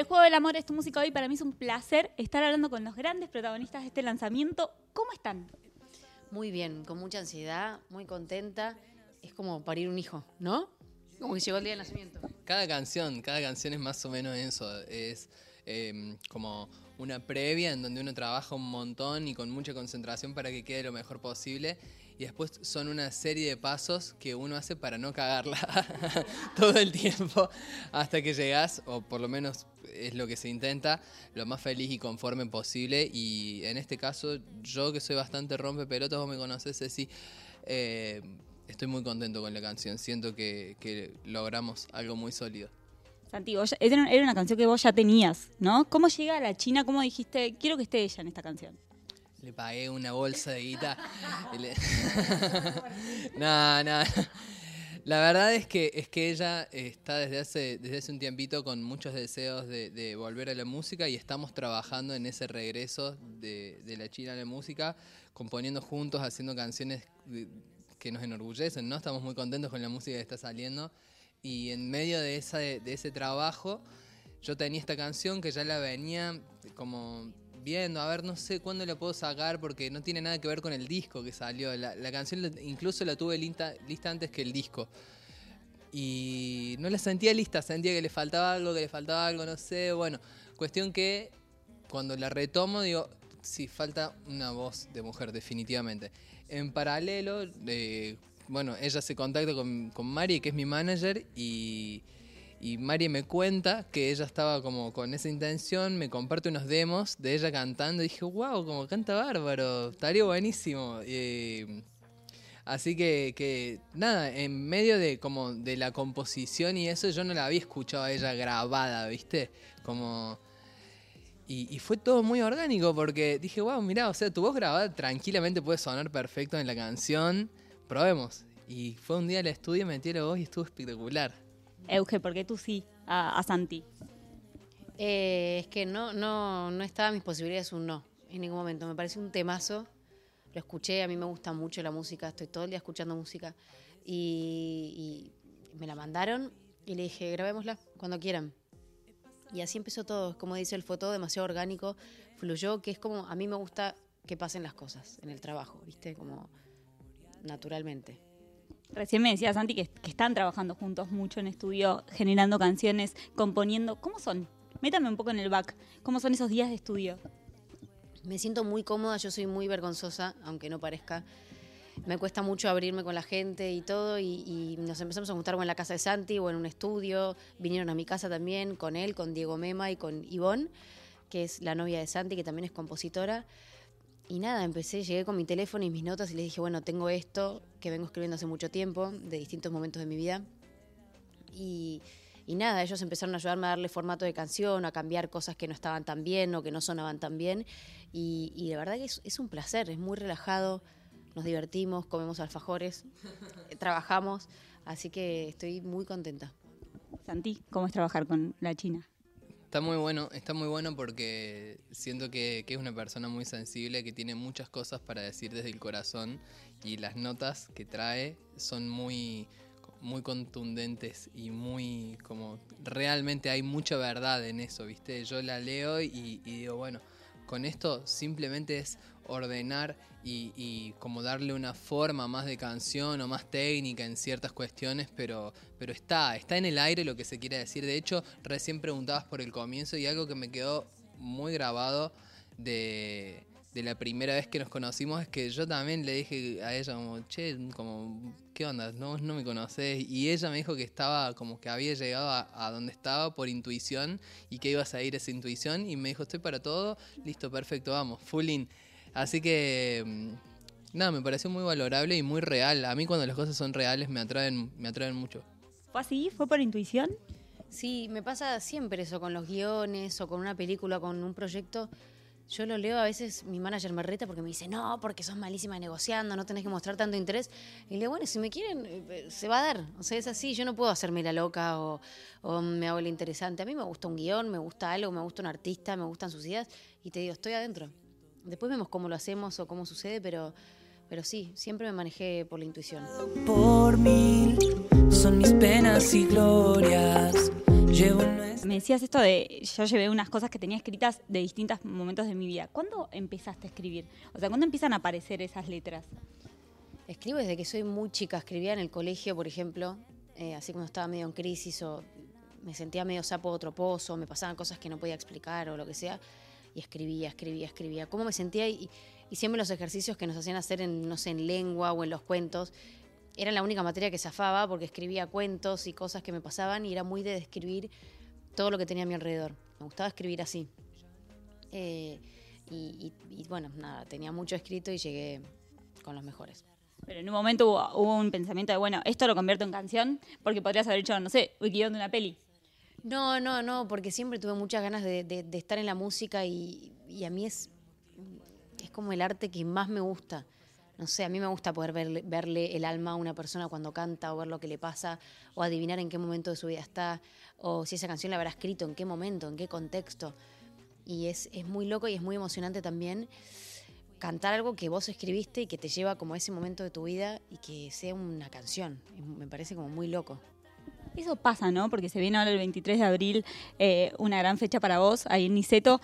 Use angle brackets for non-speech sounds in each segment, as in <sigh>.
El juego del amor es tu música hoy. Para mí es un placer estar hablando con los grandes protagonistas de este lanzamiento. ¿Cómo están? Muy bien, con mucha ansiedad, muy contenta. Es como parir un hijo, ¿no? Como que llegó el día del nacimiento. Cada canción, cada canción es más o menos eso. Es eh, como una previa en donde uno trabaja un montón y con mucha concentración para que quede lo mejor posible. Y después son una serie de pasos que uno hace para no cagarla <laughs> todo el tiempo hasta que llegas, o por lo menos es lo que se intenta, lo más feliz y conforme posible. Y en este caso, yo que soy bastante rompe pelotas, vos me conoces, Ceci, eh, estoy muy contento con la canción. Siento que, que logramos algo muy sólido. Santi, vos ya- era una canción que vos ya tenías, ¿no? ¿Cómo llega a la China? ¿Cómo dijiste, quiero que esté ella en esta canción? Le pagué una bolsa de guita. <laughs> <laughs> no, no. La verdad es que, es que ella está desde hace, desde hace un tiempito con muchos deseos de, volver a la música y estamos trabajando en ese regreso de, de la China a la música, componiendo juntos, haciendo canciones que nos enorgullecen, ¿no? Estamos muy contentos con la música que está saliendo. Y en medio de, esa, de ese trabajo, yo tenía esta canción que ya la venía como viendo, a ver, no sé cuándo la puedo sacar porque no tiene nada que ver con el disco que salió. La, canción incluso la tuve lista, lista antes que el disco. Y no la sentía lista, sentía que le faltaba algo, que le faltaba algo, no sé. Bueno, cuestión que cuando la retomo digo, sí, falta una voz de mujer, definitivamente. En paralelo, eh, bueno, ella se contacta con, con Mari, que es mi manager, y, y Mari me cuenta que ella estaba como con esa intención, me comparte unos demos de ella cantando, y dije, wow, como canta bárbaro, estaría buenísimo. Así que, que, nada, en medio de como de la composición y eso, yo no la había escuchado a ella grabada, ¿viste? Como. Y, y fue todo muy orgánico porque dije, wow, mirá, o sea, tu voz grabada tranquilamente puede sonar perfecto en la canción. Probemos. Y fue un día al estudio, metí la voz y estuvo espectacular. Euge, porque tú sí, a, Santi. Eh, es que no, no, no estaba a mis posibilidades un no, en ningún momento. Me parece un temazo. Lo escuché, a mí me gusta mucho la música, estoy todo el día escuchando música. Y, me la mandaron y le dije, grabémosla cuando quieran. Y así empezó todo, como dice fue todo demasiado orgánico, fluyó, que es como, a mí me gusta que pasen las cosas en el trabajo, ¿viste? Como naturalmente. Recién me decía Santi que, están trabajando juntos mucho en estudio, generando canciones, componiendo. ¿Cómo son? Métame un poco en el back. ¿Cómo son esos días de estudio? Me siento muy cómoda, yo soy muy vergonzosa, aunque no parezca. Me cuesta mucho abrirme con la gente y todo, y, y nos empezamos a juntar o en la casa de Santi o en un estudio. Vinieron a mi casa también con él, con Diego Mema y con Ivonne, que es la novia de Santi, que también es compositora. Y nada, empecé, llegué con mi teléfono y mis notas y les dije, bueno, tengo esto que vengo escribiendo hace mucho tiempo, de distintos momentos de mi vida. Y, y nada, ellos empezaron a ayudarme a darle formato de canción, a cambiar cosas que no estaban tan bien o que no sonaban tan bien. Y, y de verdad que es, es un placer, es muy relajado, nos divertimos, comemos alfajores, <laughs> trabajamos, así que estoy muy contenta. Santi, ¿cómo es trabajar con la China? Está muy bueno, está muy bueno porque siento que, que es una persona muy sensible, que tiene muchas cosas para decir desde el corazón y las notas que trae son muy, muy contundentes y muy como realmente hay mucha verdad en eso, ¿viste? Yo la leo y, y digo, bueno, con esto simplemente es ordenar y, como darle una forma más de canción o más técnica en ciertas cuestiones, pero, pero está, está en el aire lo que se quiere decir. De hecho, recién preguntabas por el comienzo y algo que me quedó muy grabado de, de la primera vez que nos conocimos es que yo también le dije a ella como, che, como, ¿qué onda? No, no me conoces. Y ella me dijo que estaba, como que había llegado a, a donde estaba por intuición y que iba a seguir esa intuición y me dijo, estoy para todo, listo, perfecto, vamos, full in. Así que, mm, nada, me pareció muy valorable y muy real. A mí cuando las cosas son reales me atraen, me atraen mucho. ¿Fue así? ¿Fue por intuición? Sí, me pasa siempre eso con los guiones o con una película, con un proyecto. Yo lo leo a veces, mi manager me reta porque me dice, no, porque sos malísima negociando, no tenés que mostrar tanto interés. Y le digo, bueno, si me quieren, eh, se va a dar. O sea, es así, yo no puedo hacerme la loca o, me hago la interesante. A mí me gusta un guion, me gusta algo, me gusta un artista, me gustan sus ideas y te digo, estoy adentro. Después vemos cómo lo hacemos o cómo sucede, pero, pero sí, siempre me manejé por la intuición. por mil son mis penas y glorias Me decías esto de, yo llevé unas cosas que tenía escritas de distintos momentos de mi vida. ¿Cuándo empezaste a escribir? O sea, ¿cuándo empiezan a aparecer esas letras? Escribo desde que soy muy chica. Escribía en el colegio, por ejemplo, eh, así cuando estaba medio en crisis o me sentía medio sapo de otro pozo, me pasaban cosas que no podía explicar o lo que sea. Y escribía, escribía, escribía. ¿Cómo me sentía? Y, y siempre los ejercicios que nos hacían hacer en, no sé, en lengua o en los cuentos, era la única materia que zafaba porque escribía cuentos y cosas que me pasaban y era muy de describir todo lo que tenía a mi alrededor. Me gustaba escribir así. Eh, y, bueno, nada, tenía mucho escrito y llegué con los mejores. Pero en un momento hubo, un pensamiento de, bueno, esto lo convierto en canción, porque podrías haber hecho, no sé, un guion de una peli. No, no, no, porque siempre tuve muchas ganas de, estar en la música y, y, a mí es, es como el arte que más me gusta. No sé, a mí me gusta poder verle, el alma a una persona cuando canta o ver lo que le pasa o adivinar en qué momento de su vida está o si esa canción la habrá escrito, en qué momento, en qué contexto. Y es, es muy loco y es muy emocionante también cantar algo que vos escribiste y que te lleva como a ese momento de tu vida y que sea una canción. Me parece como muy loco. Eso pasa, ¿no? Porque se viene ahora el 23 de abril, eh, una gran fecha para vos ahí en Niceto.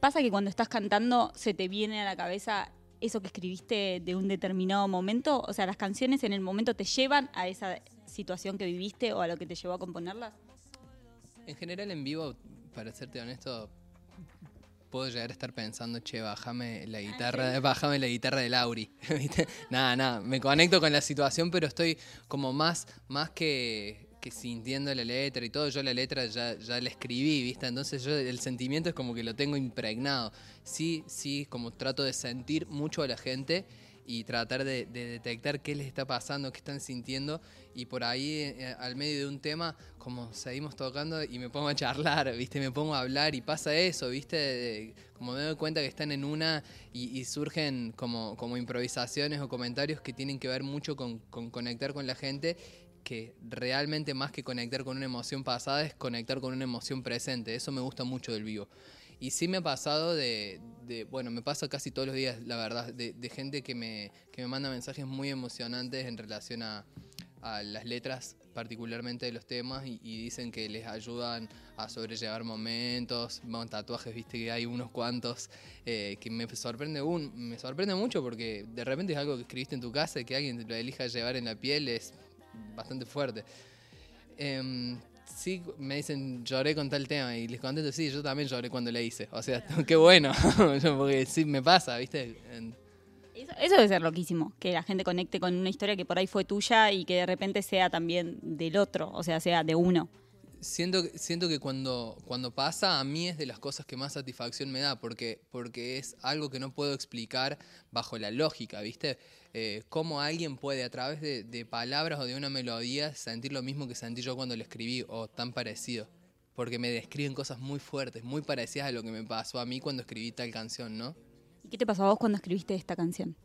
Pasa que cuando estás cantando se te viene a la cabeza eso que escribiste de un determinado momento? O sea, las canciones en el momento te llevan a esa situación que viviste o a lo que te llevó a componerlas? En general en vivo, para serte honesto, puedo llegar a estar pensando, che, bájame la ah, guitarra, bájame la guitarra de Lauri. <laughs> nada, nada, me conecto con la situación, pero estoy como más, más que que sintiendo la letra y todo, yo la letra ya, ya la escribí, ¿viste? Entonces yo el sentimiento es como que lo tengo impregnado. Sí, sí, como trato de sentir mucho a la gente y tratar de, detectar qué les está pasando, qué están sintiendo y por ahí eh, al medio de un tema como seguimos tocando y me pongo a charlar, ¿viste? Me pongo a hablar y pasa eso, ¿viste? como me doy cuenta que están en una y, surgen como, como improvisaciones o comentarios que tienen que ver mucho con conectar con la gente que realmente más que conectar con una emoción pasada es conectar con una emoción presente. Eso me gusta mucho del vivo. Y sí me ha pasado de, bueno, me pasa casi todos los días, la verdad, de, gente que me, que me manda mensajes muy emocionantes en relación a, las letras, particularmente de los temas, y, dicen que les ayudan a sobrellevar momentos, tatuajes, viste que hay unos cuantos, eh, que me sorprende, un, me sorprende mucho porque de repente es algo que escribiste en tu casa y que alguien lo elija llevar en la piel, es bastante fuerte. Em, sí, me dicen, lloré con tal tema y les contesto, sí, yo también lloré cuando le hice. O sea, <laughs> qué bueno, <laughs> porque sí me pasa, ¿viste? Eso, debe ser loquísimo, que la gente conecte con una historia que por ahí fue tuya y que de repente sea también del otro, o sea, sea de uno. Siento, siento que cuando, cuando pasa, a mí es de las cosas que más satisfacción me da, porque, porque es algo que no puedo explicar bajo la lógica, ¿viste? eh, cómo alguien puede a través de, palabras o de una melodía sentir lo mismo que sentí yo cuando lo escribí o tan parecido. Porque me describen cosas muy fuertes, muy parecidas a lo que me pasó a mí cuando escribí tal canción, ¿no? ¿Y qué te pasó a vos cuando escribiste esta canción?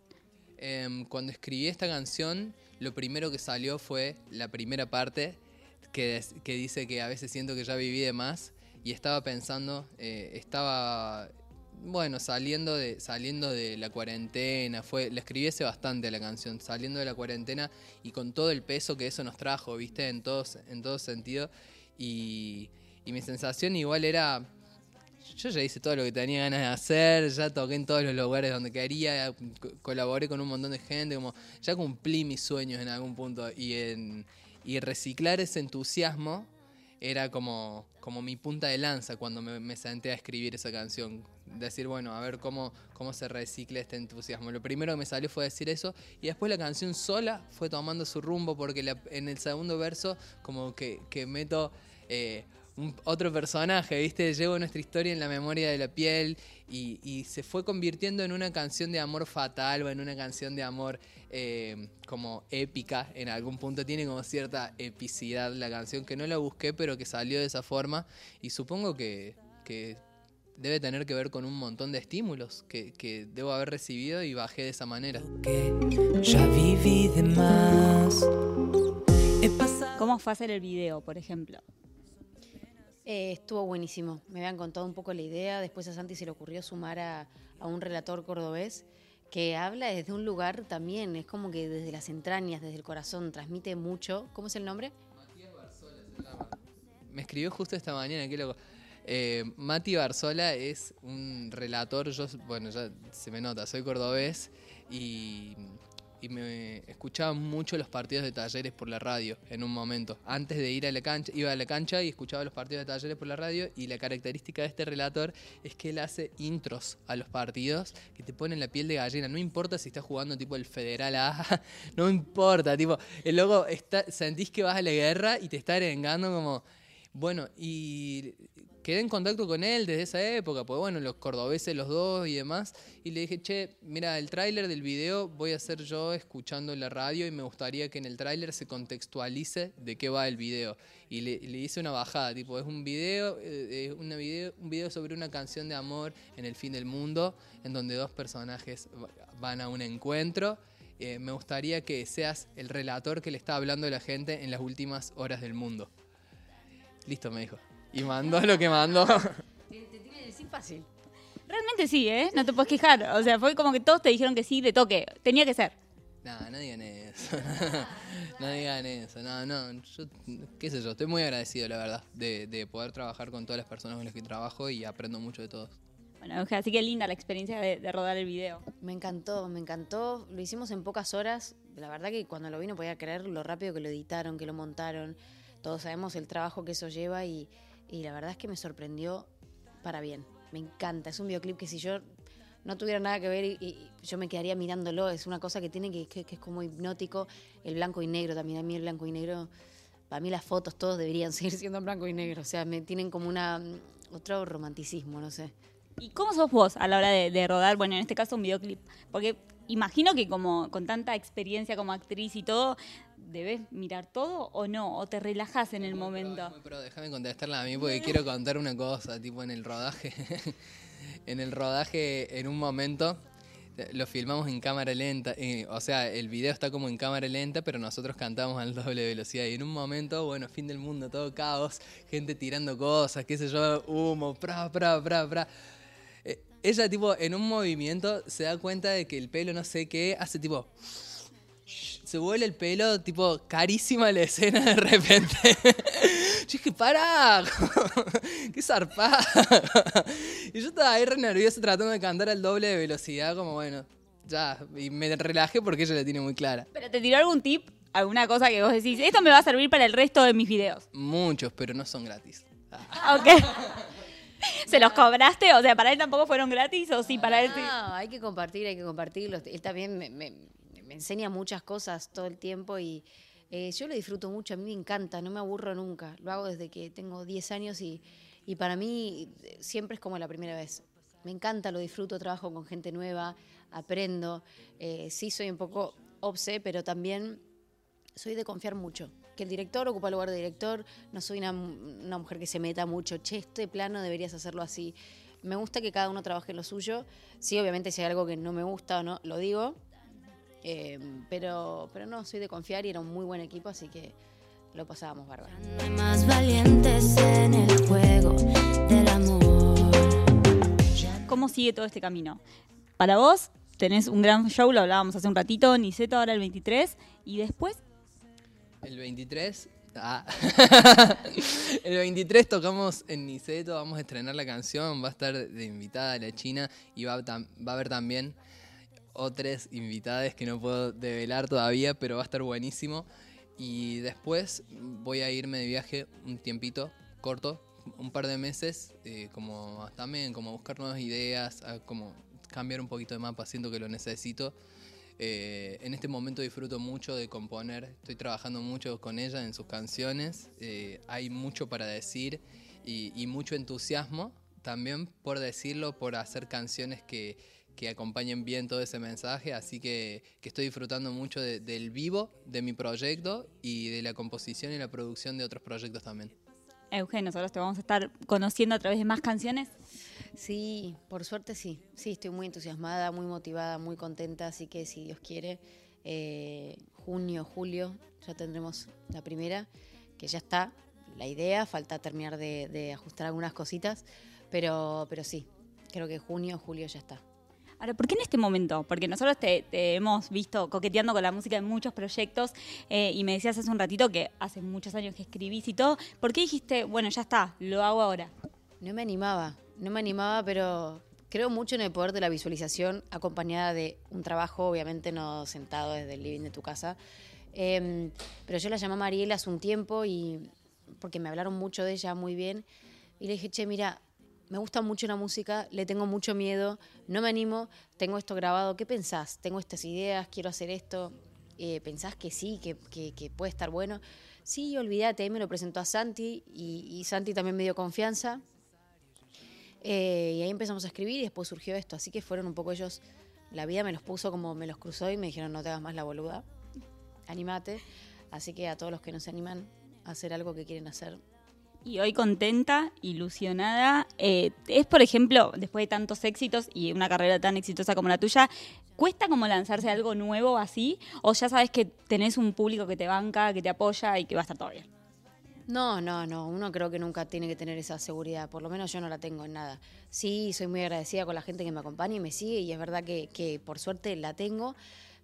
Em, cuando escribí esta canción, lo primero que salió fue la primera parte que, que dice que a veces siento que ya viví de más y estaba pensando, eh, estaba bueno, saliendo de, saliendo de la cuarentena, fue, le escribiese bastante a la canción, saliendo de la cuarentena y con todo el peso que eso nos trajo, viste, en todos, en todo sentido. Y, mi sensación igual era, yo ya hice todo lo que tenía ganas de hacer, ya toqué en todos los lugares donde quería, colaboré con un montón de gente, como ya cumplí mis sueños en algún punto y, en, y reciclar ese entusiasmo era como, como mi punta de lanza cuando me, senté a escribir esa canción decir, bueno, a ver cómo, cómo se recicla este entusiasmo. Lo primero que me salió fue decir eso y después la canción sola fue tomando su rumbo porque en el segundo verso como que, meto eh, otro personaje, ¿viste? Llevo nuestra historia en la memoria de la piel y, se fue convirtiendo en una canción de amor fatal o en una canción de amor eh, como épica en algún punto. Tiene como cierta epicidad la canción que no la busqué pero que salió de esa forma y supongo que, que debe tener que ver con un montón de estímulos que, debo haber recibido y bajé de esa manera. ya viví de más. ¿Cómo fue hacer el video, por ejemplo? Eh, estuvo buenísimo. Me habían contado un poco la idea. Después a Santi se le ocurrió sumar a, un relator cordobés que habla desde un lugar también, es como que desde las entrañas, desde el corazón, transmite mucho. ¿Cómo es el nombre? Matías Barzola me escribió justo esta mañana, qué loco. Eh, Mati Barzola es un relator, yo, bueno, ya se me nota, soy cordobés y, y me escuchaba mucho los partidos de talleres por la radio en un momento. Antes de ir a la cancha, iba a la cancha y escuchaba los partidos de talleres por la radio y la característica de este relator es que él hace intros a los partidos que te ponen la piel de gallina. No importa si estás jugando tipo el Federal A, <laughs> no importa, tipo, el está, sentís que vas a la guerra y te está arengando como... Bueno, y quedé en contacto con él desde esa época, pues bueno, los cordobeses los dos y demás, y le dije, che, mira, el tráiler del video voy a hacer yo escuchando la radio y me gustaría que en el tráiler se contextualice de qué va el video. Y le, hice una bajada, tipo, es un video, eh, video, un video sobre una canción de amor en el fin del mundo, en donde dos personajes van a un encuentro. Eh, me gustaría que seas el relator que le está hablando a la gente en las últimas horas del mundo. Listo, me dijo. Y mandó lo que mandó. <laughs> Te, te tiene que decir fácil. Realmente sí, ¿eh? No te puedes quejar. O sea, fue como que todos te dijeron que sí, de toque. Tenía que ser. No, no digan eso. <laughs> no digan eso. No, no. Yo, qué sé yo, estoy muy agradecido, la verdad, de, de poder trabajar con todas las personas con las que trabajo y aprendo mucho de todos. Bueno, así que linda la experiencia de, de rodar el video. Me encantó, me encantó. Lo hicimos en pocas horas. La verdad que cuando lo vi no podía creer lo rápido que lo editaron, que lo montaron. Todos sabemos el trabajo que eso lleva y, y la verdad es que me sorprendió para bien. Me encanta. Es un videoclip que si yo no tuviera nada que ver y, yo me quedaría mirándolo, es una cosa que tiene que, que, es como hipnótico. El blanco y negro también, a mí el blanco y negro, para mí las fotos todos deberían <laughs> seguir siendo en blanco y negro. O sea, me tienen como una otro romanticismo, no sé. ¿Y cómo sos vos a la hora de, de rodar, bueno, en este caso un videoclip? Porque imagino que como con tanta experiencia como actriz y todo, ¿debes mirar todo o no? ¿O te relajas en el momento? Pero déjame contestarla a mí porque quiero contar una cosa, tipo en el rodaje. <laughs> en el rodaje, en un momento, lo filmamos en cámara lenta. eh, o sea, el video está como en cámara lenta, pero nosotros cantamos al doble velocidad. Y en un momento, bueno, fin del mundo, todo caos, gente tirando cosas, qué sé yo, humo, pra, pra, pra, pra. Ella, tipo, en un movimiento se da cuenta de que el pelo no sé qué, hace tipo se vuelve el pelo, tipo, carísima la escena de repente. <laughs> yo dije, pará, <laughs> qué zarpada. y yo estaba ahí re nervioso tratando de cantar al doble de velocidad, como bueno, ya. Y me relajé porque ella la tiene muy clara. ¿Pero te tiró algún tip? ¿Alguna cosa que vos decís? Esto me va a servir para el resto de mis videos. Muchos, pero no son gratis. Ah, Ok. <laughs> ¿Se los cobraste? O sea, ¿para él tampoco fueron gratis o sí, para él sí? No, hay que compartir, hay que compartirlo. Él también me, me- me enseña muchas cosas todo el tiempo y eh, yo lo disfruto mucho, a mí me encanta, no me aburro nunca. Lo hago desde que tengo 10 años y, y para mí eh, siempre es como la primera vez. Me encanta, lo disfruto, trabajo con gente nueva, aprendo. Eh, sí soy un poco obse, pero también soy de confiar mucho. Que el director ocupa el lugar de director, no soy una, una mujer que se meta mucho, che, este plano deberías hacerlo así. Me gusta que cada uno trabaje en lo suyo. Sí, obviamente si hay algo que no me gusta o no, lo digo. Eh, pero, pero no, soy de confiar y era un muy buen equipo, así que lo pasábamos bárbaro. No hay más valientes en el juego del amor. ¿Cómo sigue todo este camino? Para vos, tenés un gran show, lo hablábamos hace un ratito, Niceto ahora el 23, y después, El 23. Ah. <laughs> el 23 tocamos en Niceto, vamos a estrenar la canción, va a estar de invitada la China y va a, va a haber también otras invitadas que no puedo develar todavía, pero va a estar buenísimo. Y después voy a irme de viaje un tiempito corto, un par de meses, eh, como también como a buscar nuevas ideas, a como cambiar un poquito de mapa, siento que lo necesito. Eh, en este momento disfruto mucho de componer, estoy trabajando mucho con ella en sus canciones, eh, hay mucho para decir y, mucho entusiasmo también por decirlo, por hacer canciones que, que acompañen bien todo ese mensaje, así que, estoy disfrutando mucho de- del vivo de mi proyecto y de la composición y la producción de otros proyectos también. Eugenio, nosotros te vamos a estar conociendo a través de más canciones. Sí, por suerte sí. Sí, estoy muy entusiasmada, muy motivada, muy contenta, así que si Dios quiere, eh, junio, julio, ya tendremos la primera, que ya está la idea, falta terminar de, de ajustar algunas cositas, pero, pero sí, creo que junio, julio ya está. Ahora, ¿por qué en este momento? Porque nosotros te, te hemos visto coqueteando con la música en muchos proyectos eh, y me decías hace un ratito que hace muchos años que escribís y todo. ¿Por qué dijiste, bueno, ya está, lo hago ahora? No me animaba, no me animaba, pero creo mucho en el poder de la visualización acompañada de un trabajo, obviamente no sentado desde el living de tu casa. Em, pero yo la llamé a Mariela hace un tiempo y porque me hablaron mucho de ella muy bien y le dije, che, mira, me gusta mucho la música, le tengo mucho miedo, no me animo, tengo esto grabado, ¿qué pensás? Tengo estas ideas, quiero hacer esto, eh, ¿pensás que sí, que, que- puede estar bueno? Sí, olvídate, me lo presentó a Santi y Santi también me dio confianza. Eh, y ahí empezamos a escribir y después surgió esto, así que fueron un poco ellos, la vida me los puso como me los cruzó y me dijeron, no te hagas más la boluda, animate. Así que a todos los que no se animan a hacer algo que quieren hacer, Y hoy contenta, ilusionada. eh, es, por ejemplo, después de tantos éxitos y una carrera tan exitosa como la tuya, ¿cuesta como lanzarse algo nuevo así? ¿O ya sabes que tenés un público que te banca, que te apoya y que va a estar todo bien? No, no, no. Uno creo que nunca tiene que tener esa seguridad. Por lo menos yo no la tengo en nada. Sí, soy muy agradecida con la gente que me acompaña y me sigue y es verdad que, que por suerte la tengo.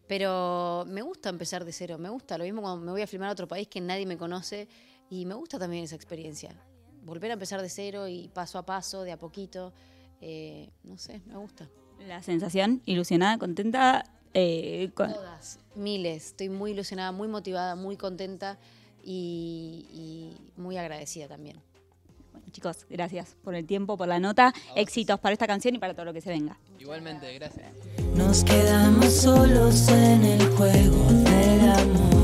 Pero me gusta empezar de cero. Me gusta. Lo mismo cuando me voy a filmar a otro país que nadie me conoce y me gusta también esa experiencia. Volver a empezar de cero y paso a paso, de a poquito. Eh, no sé, me gusta. La sensación, ilusionada, contenta. eh, con- Todas, miles. Estoy muy ilusionada, muy motivada, muy contenta y, y muy agradecida también. Bueno, chicos, gracias por el tiempo, por la nota. Éxitos para esta canción y para todo lo que se venga. Igualmente, gracias. Nos quedamos solos en el juego del amor.